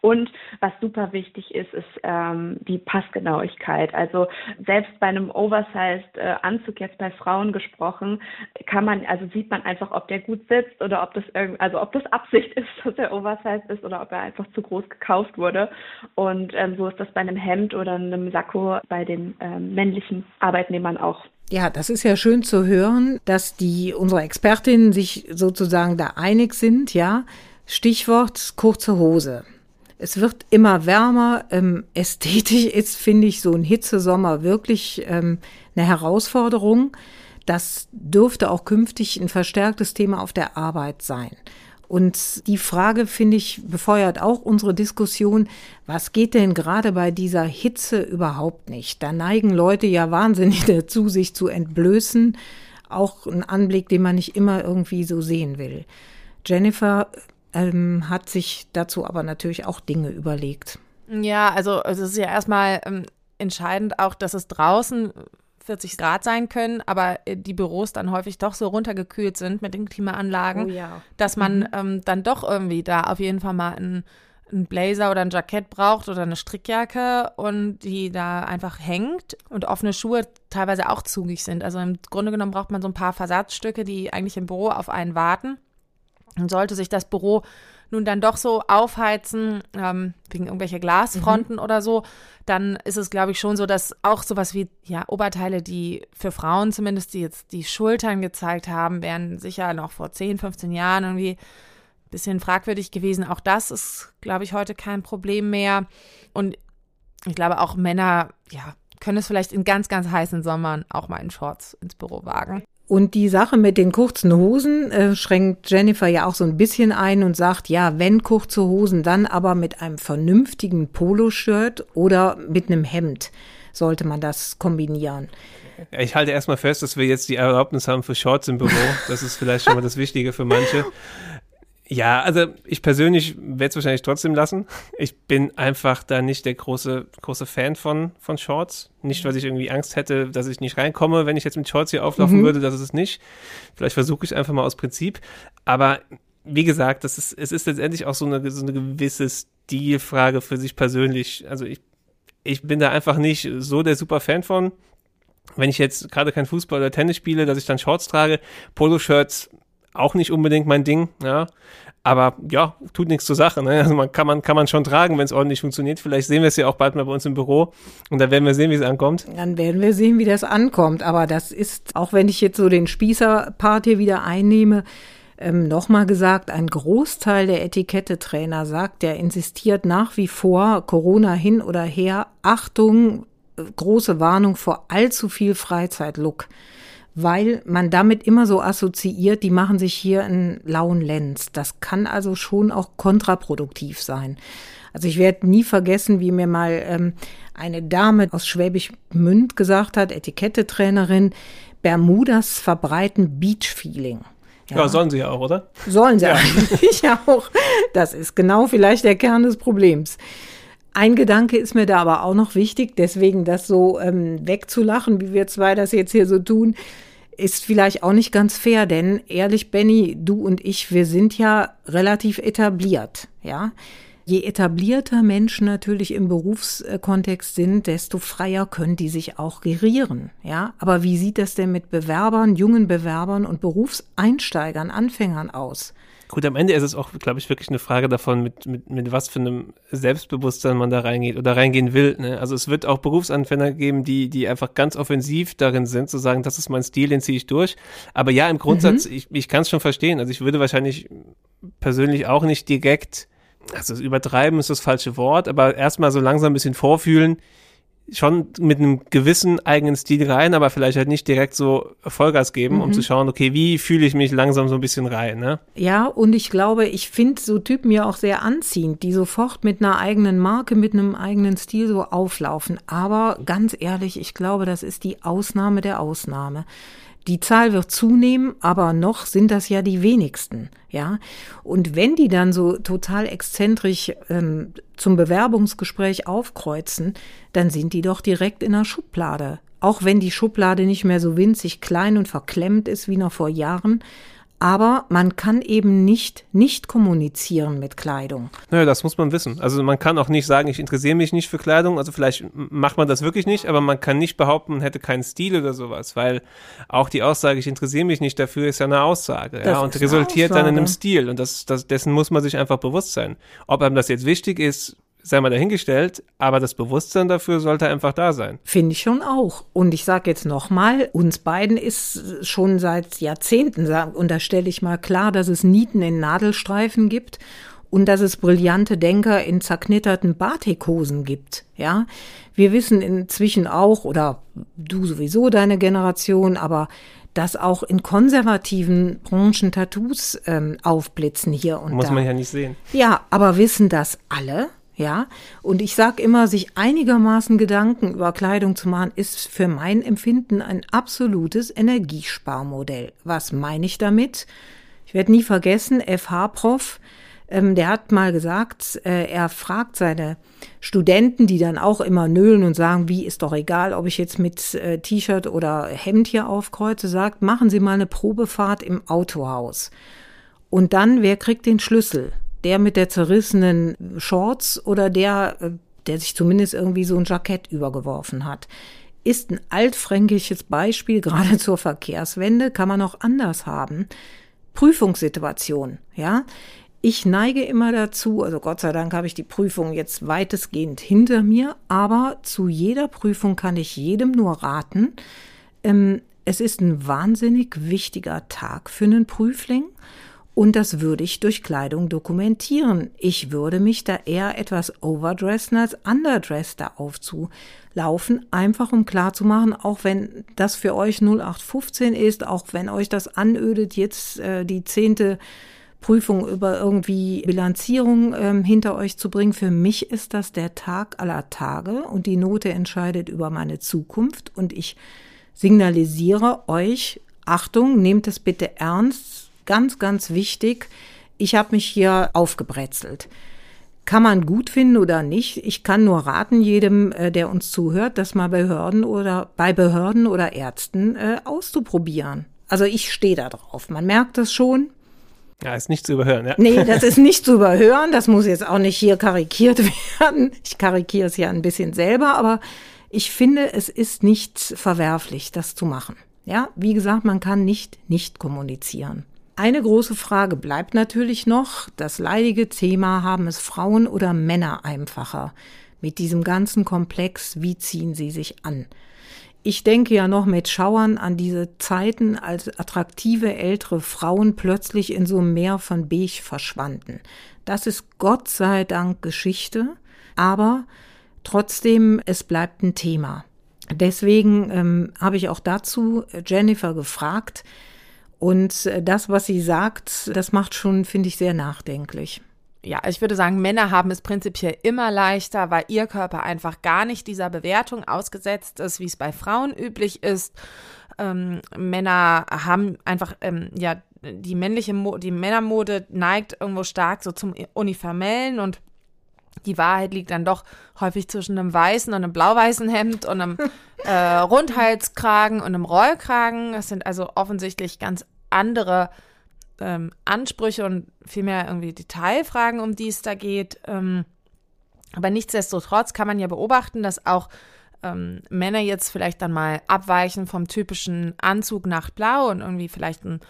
Und was super wichtig ist, ist ähm, die Passgenauigkeit. Also selbst bei einem Oversized äh, Anzug jetzt bei Frauen gesprochen, kann man, also sieht man einfach, ob der gut sitzt oder ob das irgendwie, also ob das Absicht ist, dass er Oversized ist oder ob er einfach zu groß gekauft wurde. Und ähm, so ist das bei einem Hemd oder einem Sakko bei den ähm, männlichen Arbeitnehmern auch. Ja, das ist ja schön zu hören, dass die unsere Expertinnen sich sozusagen da einig sind, ja. Stichwort kurze Hose. Es wird immer wärmer. Ähm, ästhetisch ist, finde ich, so ein Hitzesommer wirklich ähm, eine Herausforderung. Das dürfte auch künftig ein verstärktes Thema auf der Arbeit sein. Und die Frage, finde ich, befeuert auch unsere Diskussion, was geht denn gerade bei dieser Hitze überhaupt nicht? Da neigen Leute ja wahnsinnig dazu, sich zu entblößen. Auch ein Anblick, den man nicht immer irgendwie so sehen will. Jennifer, ähm, hat sich dazu aber natürlich auch Dinge überlegt. Ja, also, es ist ja erstmal ähm, entscheidend auch, dass es draußen 40 Grad sein können, aber äh, die Büros dann häufig doch so runtergekühlt sind mit den Klimaanlagen, oh ja. dass man mhm. ähm, dann doch irgendwie da auf jeden Fall mal einen, einen Blazer oder ein Jackett braucht oder eine Strickjacke und die da einfach hängt und offene Schuhe teilweise auch zugig sind. Also im Grunde genommen braucht man so ein paar Versatzstücke, die eigentlich im Büro auf einen warten. Und sollte sich das Büro nun dann doch so aufheizen, ähm, wegen irgendwelcher Glasfronten mhm. oder so, dann ist es, glaube ich, schon so, dass auch sowas wie, ja, Oberteile, die für Frauen zumindest, die jetzt die Schultern gezeigt haben, wären sicher noch vor 10, 15 Jahren irgendwie ein bisschen fragwürdig gewesen. Auch das ist, glaube ich, heute kein Problem mehr. Und ich glaube, auch Männer, ja, können es vielleicht in ganz, ganz heißen Sommern auch mal in Shorts ins Büro wagen. Und die Sache mit den kurzen Hosen äh, schränkt Jennifer ja auch so ein bisschen ein und sagt, ja, wenn kurze Hosen, dann aber mit einem vernünftigen Poloshirt oder mit einem Hemd. sollte man das kombinieren. Ich halte erstmal fest, dass wir jetzt die Erlaubnis haben für Shorts im Büro. Das ist vielleicht schon mal das Wichtige für manche. Ja, also ich persönlich werde es wahrscheinlich trotzdem lassen. Ich bin einfach da nicht der große, große Fan von, von Shorts. Nicht, weil ich irgendwie Angst hätte, dass ich nicht reinkomme, wenn ich jetzt mit Shorts hier auflaufen mhm. würde, das ist es nicht. Vielleicht versuche ich einfach mal aus Prinzip. Aber wie gesagt, das ist, es ist letztendlich auch so eine, so eine gewisse Stilfrage für sich persönlich. Also ich, ich bin da einfach nicht so der super Fan von. Wenn ich jetzt gerade kein Fußball oder Tennis spiele, dass ich dann Shorts trage, Poloshirts auch nicht unbedingt mein Ding, ja. Aber ja, tut nichts zur Sache. Ne? Also man kann man kann man schon tragen, wenn es ordentlich funktioniert. Vielleicht sehen wir es ja auch bald mal bei uns im Büro und dann werden wir sehen, wie es ankommt. Dann werden wir sehen, wie das ankommt. Aber das ist, auch wenn ich jetzt so den Spießer-Part hier wieder einnehme, ähm, nochmal gesagt, ein Großteil der Etikettetrainer sagt, der insistiert nach wie vor, Corona hin oder her, Achtung, äh, große Warnung vor allzu viel Freizeitlook weil man damit immer so assoziiert, die machen sich hier einen lauen Lenz. Das kann also schon auch kontraproduktiv sein. Also ich werde nie vergessen, wie mir mal ähm, eine Dame aus Schwäbisch Münd gesagt hat, Etikettetrainerin, Bermudas verbreiten Beach-Feeling. Ja. ja. sollen sie ja auch, oder? Sollen sie ja. eigentlich auch. Das ist genau vielleicht der Kern des Problems. Ein Gedanke ist mir da aber auch noch wichtig, deswegen das so ähm, wegzulachen, wie wir zwei das jetzt hier so tun, ist vielleicht auch nicht ganz fair, denn ehrlich, Benny, du und ich, wir sind ja relativ etabliert, ja. Je etablierter Menschen natürlich im Berufskontext sind, desto freier können die sich auch gerieren, ja. Aber wie sieht das denn mit Bewerbern, jungen Bewerbern und Berufseinsteigern, Anfängern aus? Gut, am Ende ist es auch, glaube ich, wirklich eine Frage davon, mit, mit, mit was für einem Selbstbewusstsein man da reingeht oder reingehen will. Ne? Also es wird auch Berufsanfänger geben, die, die einfach ganz offensiv darin sind, zu sagen, das ist mein Stil, den ziehe ich durch. Aber ja, im Grundsatz, mhm. ich, ich kann es schon verstehen. Also ich würde wahrscheinlich persönlich auch nicht direkt, also übertreiben ist das falsche Wort, aber erstmal so langsam ein bisschen vorfühlen, schon mit einem gewissen eigenen Stil rein, aber vielleicht halt nicht direkt so Vollgas geben, mhm. um zu schauen, okay, wie fühle ich mich langsam so ein bisschen rein, ne? Ja, und ich glaube, ich finde so Typen ja auch sehr anziehend, die sofort mit einer eigenen Marke, mit einem eigenen Stil so auflaufen. Aber ganz ehrlich, ich glaube, das ist die Ausnahme der Ausnahme. Die Zahl wird zunehmen, aber noch sind das ja die wenigsten, ja. Und wenn die dann so total exzentrisch ähm, zum Bewerbungsgespräch aufkreuzen, dann sind die doch direkt in der Schublade. Auch wenn die Schublade nicht mehr so winzig klein und verklemmt ist wie noch vor Jahren, aber man kann eben nicht nicht kommunizieren mit Kleidung. Naja, das muss man wissen. Also man kann auch nicht sagen, ich interessiere mich nicht für Kleidung. Also vielleicht macht man das wirklich nicht, aber man kann nicht behaupten, man hätte keinen Stil oder sowas, weil auch die Aussage, ich interessiere mich nicht dafür, ist ja eine Aussage. Das ja, und resultiert Aussage. dann in einem Stil. Und das, das, dessen muss man sich einfach bewusst sein. Ob einem das jetzt wichtig ist, sei mal dahingestellt, aber das Bewusstsein dafür sollte einfach da sein. Finde ich schon auch. Und ich sage jetzt nochmal, uns beiden ist schon seit Jahrzehnten, unterstelle ich mal klar, dass es Nieten in Nadelstreifen gibt und dass es brillante Denker in zerknitterten Batikhosen gibt. Ja, wir wissen inzwischen auch, oder du sowieso deine Generation, aber dass auch in konservativen Branchen Tattoos ähm, aufblitzen hier und Muss da. man ja nicht sehen. Ja, aber wissen das alle? Ja, und ich sage immer, sich einigermaßen Gedanken über Kleidung zu machen, ist für mein Empfinden ein absolutes Energiesparmodell. Was meine ich damit? Ich werde nie vergessen, FH-Prof, ähm, der hat mal gesagt, äh, er fragt seine Studenten, die dann auch immer nölen und sagen, wie ist doch egal, ob ich jetzt mit äh, T-Shirt oder Hemd hier aufkreuze, sagt, machen Sie mal eine Probefahrt im Autohaus. Und dann, wer kriegt den Schlüssel? Der mit der zerrissenen Shorts oder der, äh, der sich zumindest irgendwie so ein Jackett übergeworfen hat. Ist ein altfränkisches Beispiel, gerade zur Verkehrswende, kann man auch anders haben. Prüfungssituation, ja. Ich neige immer dazu, also Gott sei Dank habe ich die Prüfung jetzt weitestgehend hinter mir, aber zu jeder Prüfung kann ich jedem nur raten, ähm, es ist ein wahnsinnig wichtiger Tag für einen Prüfling und das würde ich durch Kleidung dokumentieren. Ich würde mich da eher etwas overdressen als underdressed da aufzulaufen, einfach um klarzumachen, auch wenn das für euch 0815 ist, auch wenn euch das anödet, jetzt äh, die zehnte Prüfung über irgendwie Bilanzierung ähm, hinter euch zu bringen. Für mich ist das der Tag aller Tage und die Note entscheidet über meine Zukunft und ich signalisiere euch, Achtung, nehmt es bitte ernst, ganz, ganz wichtig, ich habe mich hier aufgebrezelt. Kann man gut finden oder nicht? Ich kann nur raten, jedem, äh, der uns zuhört, das mal bei Behörden oder bei Behörden oder Ärzten äh, auszuprobieren. Also ich stehe da drauf. Man merkt das schon. Ja, ist nicht zu überhören, ja. Nee, das ist nicht zu überhören. Das muss jetzt auch nicht hier karikiert werden. Ich karikiere es ja ein bisschen selber, aber ich finde, es ist nicht verwerflich, das zu machen. Ja, wie gesagt, man kann nicht nicht kommunizieren. Eine große Frage bleibt natürlich noch, das leidige Thema, haben es Frauen oder Männer einfacher mit diesem ganzen Komplex, wie ziehen sie sich an? Ich denke ja noch mit Schauern an diese Zeiten, als attraktive ältere Frauen plötzlich in so einem Meer von Beige verschwanden. Das ist Gott sei Dank Geschichte, aber trotzdem, es bleibt ein Thema. Deswegen ähm, habe ich auch dazu Jennifer gefragt, und äh, das, was sie sagt, das macht schon, finde ich, sehr nachdenklich. Ja, ich würde sagen, Männer haben es prinzipiell immer leichter, weil ihr Körper einfach gar nicht dieser Bewertung ausgesetzt ist, wie es bei Frauen üblich ist. Ähm, Männer haben einfach, ähm, ja, die männliche, Mo die Männermode neigt irgendwo stark so zum Uniformellen und die Wahrheit liegt dann doch häufig zwischen einem weißen und einem blau-weißen Hemd und einem äh, Rundhalskragen und einem Rollkragen. Das sind also offensichtlich ganz andere ähm, Ansprüche und vielmehr irgendwie Detailfragen, um die es da geht. Ähm, aber nichtsdestotrotz kann man ja beobachten, dass auch ähm, Männer jetzt vielleicht dann mal abweichen vom typischen Anzug Nachtblau und irgendwie vielleicht ein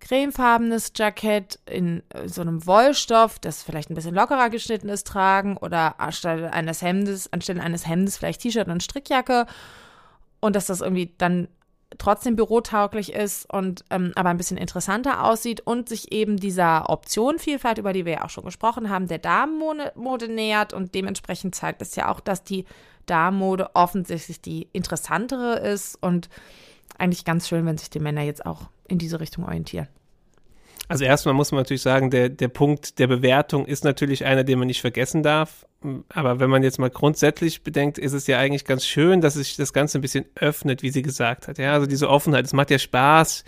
cremefarbenes Jackett in äh, so einem Wollstoff, das vielleicht ein bisschen lockerer geschnitten ist, tragen oder anstelle eines Hemdes, anstelle eines Hemdes vielleicht T-Shirt und Strickjacke. Und dass das irgendwie dann trotzdem bürotauglich ist und ähm, aber ein bisschen interessanter aussieht und sich eben dieser Optionenvielfalt, über die wir ja auch schon gesprochen haben, der Damenmode nähert. Und dementsprechend zeigt es ja auch, dass die Damenmode offensichtlich die interessantere ist und eigentlich ganz schön, wenn sich die Männer jetzt auch in diese Richtung orientieren. Also erstmal muss man natürlich sagen, der, der Punkt der Bewertung ist natürlich einer, den man nicht vergessen darf. Aber wenn man jetzt mal grundsätzlich bedenkt, ist es ja eigentlich ganz schön, dass sich das Ganze ein bisschen öffnet, wie sie gesagt hat. Ja, also diese Offenheit, es macht ja Spaß,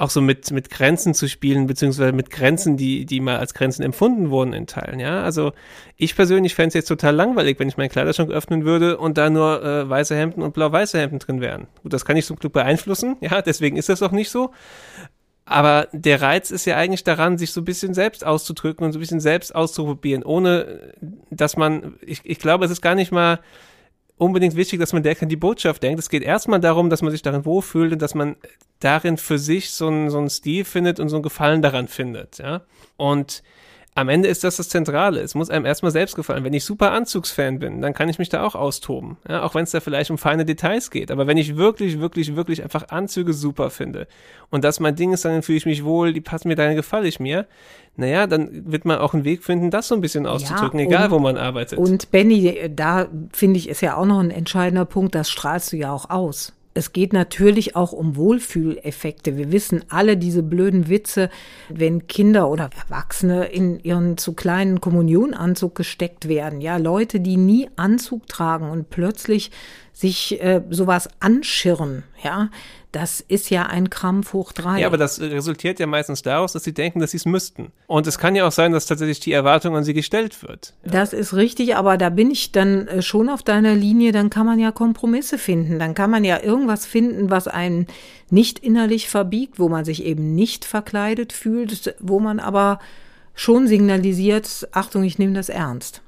auch so mit, mit Grenzen zu spielen, beziehungsweise mit Grenzen, die, die mal als Grenzen empfunden wurden in Teilen, ja. Also ich persönlich fände es jetzt total langweilig, wenn ich meinen Kleiderschrank öffnen würde und da nur äh, weiße Hemden und blau-weiße Hemden drin wären. Gut, das kann ich zum Glück beeinflussen, ja, deswegen ist das auch nicht so. Aber der Reiz ist ja eigentlich daran, sich so ein bisschen selbst auszudrücken und so ein bisschen selbst auszuprobieren, ohne dass man, ich, ich glaube, es ist gar nicht mal unbedingt wichtig, dass man direkt an die Botschaft denkt. Es geht erstmal darum, dass man sich darin wohlfühlt und dass man darin für sich so einen, so einen Stil findet und so einen Gefallen daran findet, ja. Und am Ende ist das das Zentrale. Es muss einem erstmal selbst gefallen. Wenn ich super Anzugsfan bin, dann kann ich mich da auch austoben. Ja, auch wenn es da vielleicht um feine Details geht. Aber wenn ich wirklich, wirklich, wirklich einfach Anzüge super finde und das mein Ding ist, dann fühle ich mich wohl, die passen mir, dann gefalle ich mir. Naja, dann wird man auch einen Weg finden, das so ein bisschen auszudrücken, ja, und, egal wo man arbeitet. Und Benny, da finde ich, ist ja auch noch ein entscheidender Punkt, das strahlst du ja auch aus es geht natürlich auch um Wohlfühleffekte. Wir wissen alle diese blöden Witze, wenn Kinder oder Erwachsene in ihren zu kleinen Kommunionanzug gesteckt werden. Ja, Leute, die nie Anzug tragen und plötzlich sich äh, sowas anschirren, ja, das ist ja ein Krampf hoch drei. Ja, aber das resultiert ja meistens daraus, dass sie denken, dass sie es müssten. Und es kann ja auch sein, dass tatsächlich die Erwartung an sie gestellt wird. Ja. Das ist richtig, aber da bin ich dann äh, schon auf deiner Linie, dann kann man ja Kompromisse finden. Dann kann man ja irgendwas finden, was einen nicht innerlich verbiegt, wo man sich eben nicht verkleidet fühlt, wo man aber schon signalisiert, Achtung, ich nehme das ernst.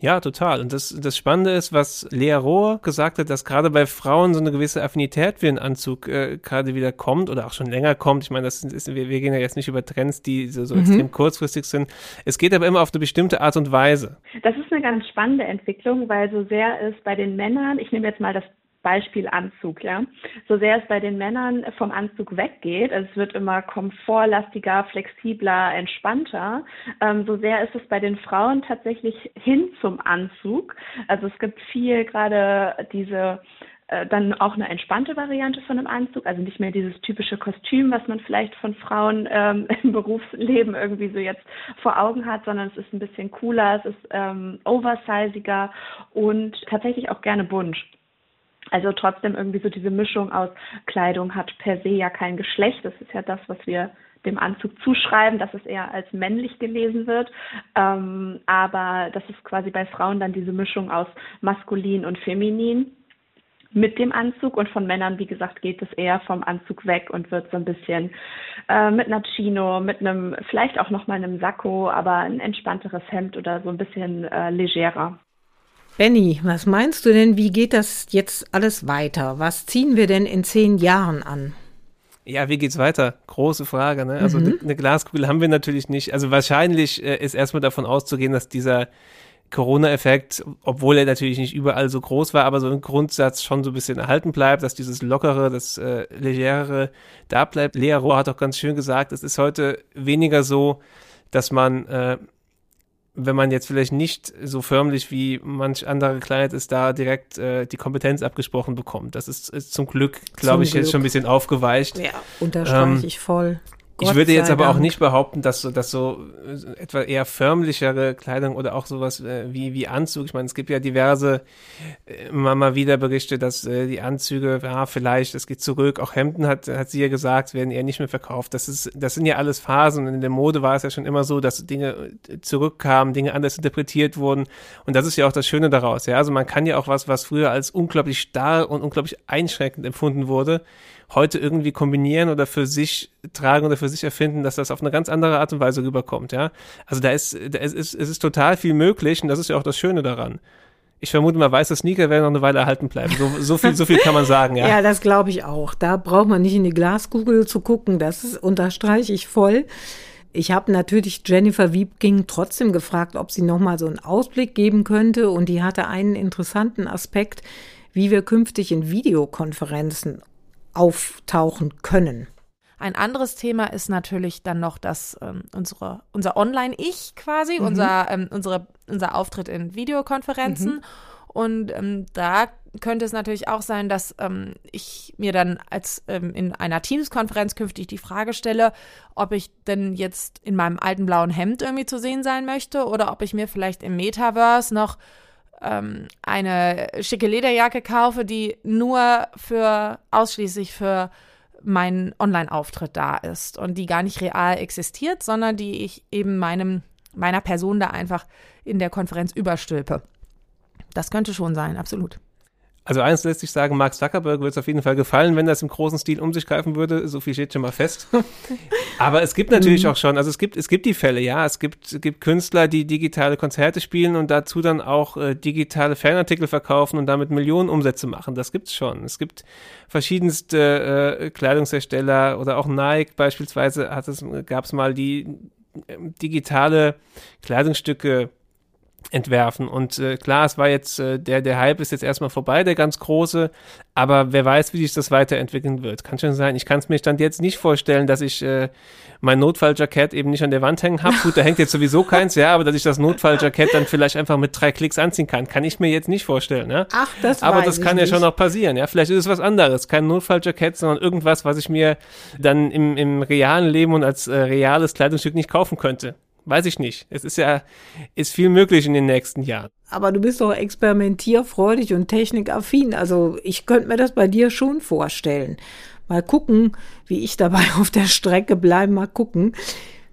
Ja, total. Und das, das Spannende ist, was Lea Rohr gesagt hat, dass gerade bei Frauen so eine gewisse Affinität für einen Anzug äh, gerade wieder kommt oder auch schon länger kommt. Ich meine, das ist, wir, wir gehen ja jetzt nicht über Trends, die so, so mhm. extrem kurzfristig sind. Es geht aber immer auf eine bestimmte Art und Weise. Das ist eine ganz spannende Entwicklung, weil so sehr es bei den Männern, ich nehme jetzt mal das Beispiel Anzug, ja. So sehr es bei den Männern vom Anzug weggeht, also es wird immer komfortlastiger, flexibler, entspannter, ähm, so sehr ist es bei den Frauen tatsächlich hin zum Anzug. Also es gibt viel gerade diese äh, dann auch eine entspannte Variante von einem Anzug, also nicht mehr dieses typische Kostüm, was man vielleicht von Frauen ähm, im Berufsleben irgendwie so jetzt vor Augen hat, sondern es ist ein bisschen cooler, es ist ähm, oversiziger und tatsächlich auch gerne bunt. Also trotzdem irgendwie so diese Mischung aus Kleidung hat per se ja kein Geschlecht. Das ist ja das, was wir dem Anzug zuschreiben, dass es eher als männlich gelesen wird. Ähm, aber das ist quasi bei Frauen dann diese Mischung aus maskulin und feminin mit dem Anzug und von Männern, wie gesagt, geht es eher vom Anzug weg und wird so ein bisschen äh, mit einer Chino, mit einem, vielleicht auch nochmal einem Sakko, aber ein entspannteres Hemd oder so ein bisschen äh, legerer. Benny, was meinst du denn, wie geht das jetzt alles weiter? Was ziehen wir denn in zehn Jahren an? Ja, wie geht's weiter? Große Frage, ne? Also mhm. eine Glaskugel haben wir natürlich nicht. Also wahrscheinlich äh, ist erstmal davon auszugehen, dass dieser Corona-Effekt, obwohl er natürlich nicht überall so groß war, aber so im Grundsatz schon so ein bisschen erhalten bleibt, dass dieses Lockere, das äh, Legere da bleibt. Lea Rohr hat auch ganz schön gesagt, es ist heute weniger so, dass man, äh, wenn man jetzt vielleicht nicht so förmlich wie manch andere gekleidet ist, da direkt äh, die Kompetenz abgesprochen bekommt. Das ist, ist zum Glück, glaube ich, Glück. jetzt schon ein bisschen aufgeweicht. Ja, unterstreiche ähm, ich voll. Gott ich würde jetzt aber Dank. auch nicht behaupten, dass so, dass so äh, etwa eher förmlichere Kleidung oder auch sowas äh, wie, wie Anzug. Ich meine, es gibt ja diverse äh, immer mal wieder Berichte, dass die Anzüge, ja, vielleicht, es geht zurück. Auch Hemden hat, hat sie ja gesagt, werden eher nicht mehr verkauft. Das ist, das sind ja alles Phasen. Und in der Mode war es ja schon immer so, dass Dinge zurückkamen, Dinge anders interpretiert wurden. Und das ist ja auch das Schöne daraus. Ja, also man kann ja auch was, was früher als unglaublich starr und unglaublich einschränkend empfunden wurde, heute irgendwie kombinieren oder für sich tragen oder für sich erfinden, dass das auf eine ganz andere Art und Weise rüberkommt, ja. Also da ist, da ist, es ist total viel möglich und das ist ja auch das Schöne daran. Ich vermute mal, weiße Sneaker werden noch eine Weile erhalten bleiben. So, so viel, so viel kann man sagen, ja. ja, das glaube ich auch. Da braucht man nicht in die Glaskugel zu gucken. Das unterstreiche ich voll. Ich habe natürlich Jennifer Wiebking trotzdem gefragt, ob sie noch mal so einen Ausblick geben könnte. Und die hatte einen interessanten Aspekt, wie wir künftig in Videokonferenzen auftauchen können. Ein anderes Thema ist natürlich dann noch das ähm, unsere, unser Online-Ich quasi, mhm. unser, ähm, unsere, unser Auftritt in Videokonferenzen. Mhm. Und ähm, da könnte es natürlich auch sein, dass ähm, ich mir dann als ähm, in einer Teams-Konferenz künftig die Frage stelle, ob ich denn jetzt in meinem alten blauen Hemd irgendwie zu sehen sein möchte oder ob ich mir vielleicht im Metaverse noch ähm, eine schicke Lederjacke kaufe, die nur für ausschließlich für meinen Online-Auftritt da ist und die gar nicht real existiert, sondern die ich eben meinem, meiner Person da einfach in der Konferenz überstülpe. Das könnte schon sein, absolut. Also eins lässt sich sagen, Mark Zuckerberg wird es auf jeden Fall gefallen, wenn das im großen Stil um sich greifen würde. So viel steht schon mal fest. Aber es gibt natürlich mhm. auch schon, also es gibt, es gibt die Fälle, ja. Es gibt, es gibt Künstler, die digitale Konzerte spielen und dazu dann auch äh, digitale Fanartikel verkaufen und damit Millionen Umsätze machen. Das gibt's schon. Es gibt verschiedenste äh, Kleidungshersteller oder auch Nike beispielsweise hat es, gab es mal die äh, digitale Kleidungsstücke entwerfen. Und äh, klar, es war jetzt, äh, der, der Hype ist jetzt erstmal vorbei, der ganz große, aber wer weiß, wie sich das weiterentwickeln wird. Kann schon sein. Ich kann es mir dann jetzt nicht vorstellen, dass ich äh, mein Notfalljackett eben nicht an der Wand hängen habe. Gut, da hängt jetzt sowieso keins, ja, aber dass ich das Notfalljackett dann vielleicht einfach mit drei Klicks anziehen kann, kann ich mir jetzt nicht vorstellen. Ja? Ach, das Aber das kann ja schon noch passieren, ja. Vielleicht ist es was anderes. Kein Notfalljackett, sondern irgendwas, was ich mir dann im, im realen Leben und als äh, reales Kleidungsstück nicht kaufen könnte. Weiß ich nicht. Es ist ja, ist viel möglich in den nächsten Jahren. Aber du bist doch experimentierfreudig und technikaffin. Also ich könnte mir das bei dir schon vorstellen. Mal gucken, wie ich dabei auf der Strecke bleibe. Mal gucken.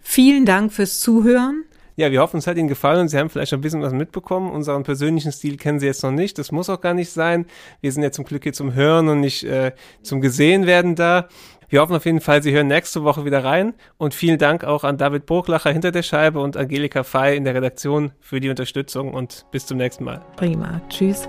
Vielen Dank fürs Zuhören. Ja, wir hoffen, es hat Ihnen gefallen und Sie haben vielleicht ein bisschen was mitbekommen. Unseren persönlichen Stil kennen Sie jetzt noch nicht. Das muss auch gar nicht sein. Wir sind ja zum Glück hier zum Hören und nicht äh, zum Gesehen werden da. Wir hoffen auf jeden Fall, Sie hören nächste Woche wieder rein und vielen Dank auch an David Burglacher hinter der Scheibe und Angelika Fey in der Redaktion für die Unterstützung und bis zum nächsten Mal. Prima. Tschüss.